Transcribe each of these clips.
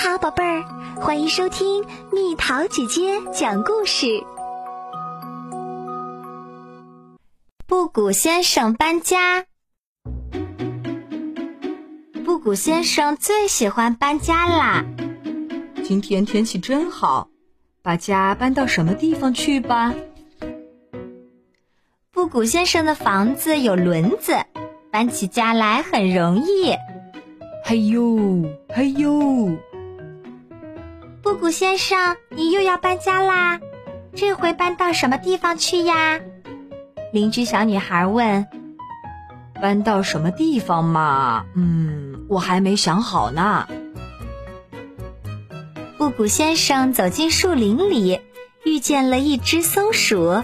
好，宝贝儿，欢迎收听蜜桃姐姐讲故事。布谷先生搬家。布谷先生最喜欢搬家啦。今天天气真好，把家搬到什么地方去吧？布谷先生的房子有轮子，搬起家来很容易。嘿呦，嘿呦！布谷先生，你又要搬家啦？这回搬到什么地方去呀？邻居小女孩问。搬到什么地方嘛？嗯，我还没想好呢。布谷先生走进树林里，遇见了一只松鼠。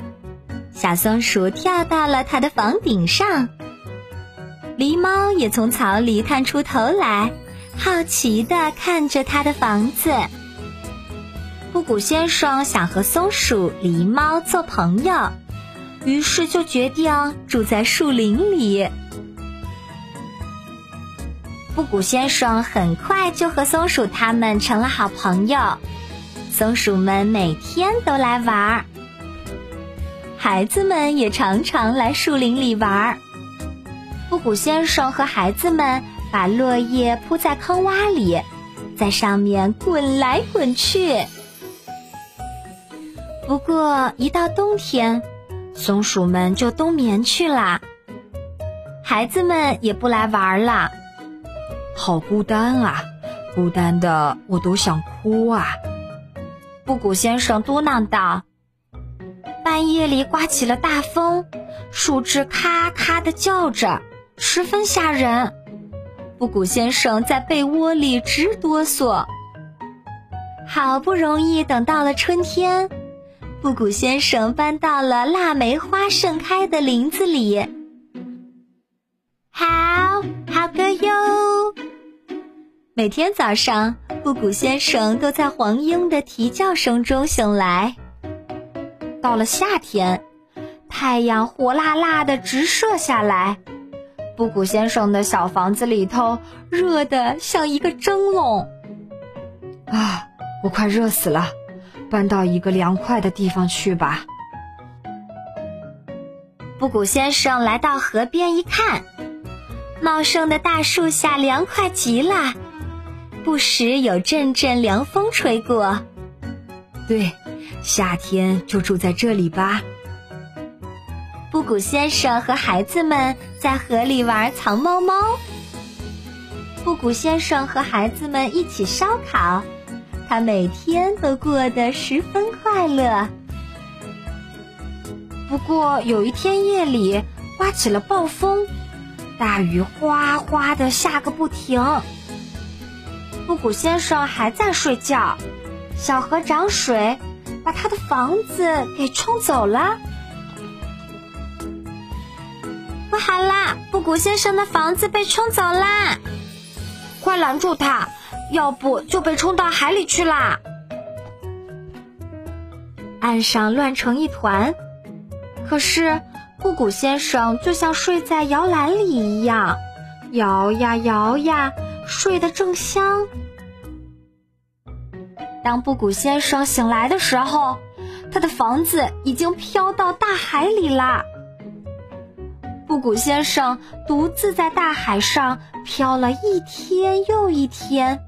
小松鼠跳到了他的房顶上。狸猫也从草里探出头来，好奇地看着他的房子。布谷先生想和松鼠、狸猫做朋友，于是就决定住在树林里。布谷先生很快就和松鼠他们成了好朋友，松鼠们每天都来玩儿，孩子们也常常来树林里玩儿。布谷先生和孩子们把落叶铺在坑洼里，在上面滚来滚去。不过一到冬天，松鼠们就冬眠去了，孩子们也不来玩了。好孤单啊，孤单的我都想哭啊！布谷先生嘟囔道。半夜里刮起了大风，树枝咔咔的叫着。十分吓人，布谷先生在被窝里直哆嗦。好不容易等到了春天，布谷先生搬到了腊梅花盛开的林子里。好好歌哟！每天早上，布谷先生都在黄莺的啼叫声中醒来。到了夏天，太阳火辣辣的直射下来。布谷先生的小房子里头热得像一个蒸笼，啊，我快热死了！搬到一个凉快的地方去吧。布谷先生来到河边一看，茂盛的大树下凉快极了，不时有阵阵凉风吹过。对，夏天就住在这里吧。布谷先生和孩子们在河里玩藏猫猫。布谷先生和孩子们一起烧烤，他每天都过得十分快乐。不过有一天夜里刮起了暴风，大雨哗哗的下个不停。布谷先生还在睡觉，小河涨水，把他的房子给冲走了。不好啦！布谷先生的房子被冲走啦！快拦住他，要不就被冲到海里去啦！岸上乱成一团，可是布谷先生就像睡在摇篮里一样，摇呀摇呀，睡得正香。当布谷先生醒来的时候，他的房子已经飘到大海里啦。布谷先生独自在大海上飘了一天又一天，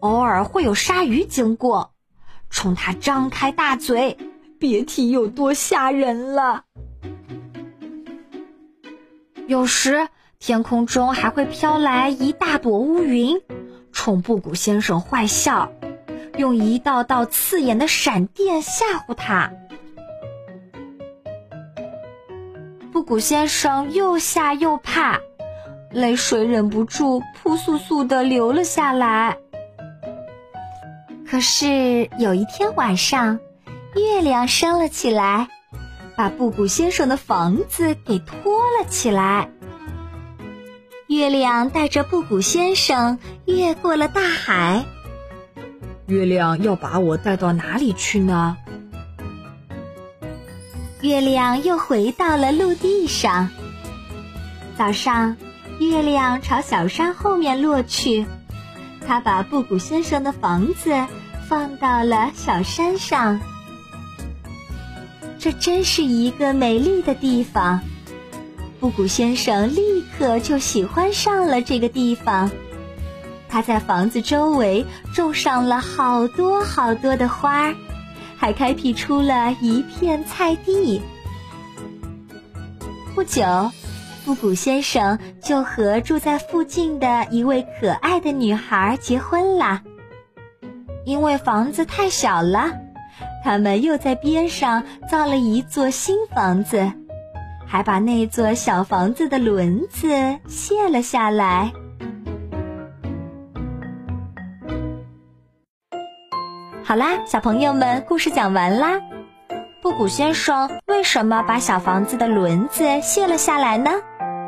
偶尔会有鲨鱼经过，冲他张开大嘴，别提有多吓人了。有时天空中还会飘来一大朵乌云，冲布谷先生坏笑，用一道道刺眼的闪电吓唬他。布谷先生又吓又怕，泪水忍不住扑簌簌的流了下来。可是有一天晚上，月亮升了起来，把布谷先生的房子给托了起来。月亮带着布谷先生越过了大海。月亮要把我带到哪里去呢？月亮又回到了陆地上。早上，月亮朝小山后面落去，他把布谷先生的房子放到了小山上。这真是一个美丽的地方。布谷先生立刻就喜欢上了这个地方。他在房子周围种上了好多好多的花儿，还开辟出了一片菜地。不久，布谷先生就和住在附近的一位可爱的女孩结婚了。因为房子太小了，他们又在边上造了一座新房子，还把那座小房子的轮子卸了下来。好啦，小朋友们，故事讲完啦。布谷先生为什么把小房子的轮子卸了下来呢？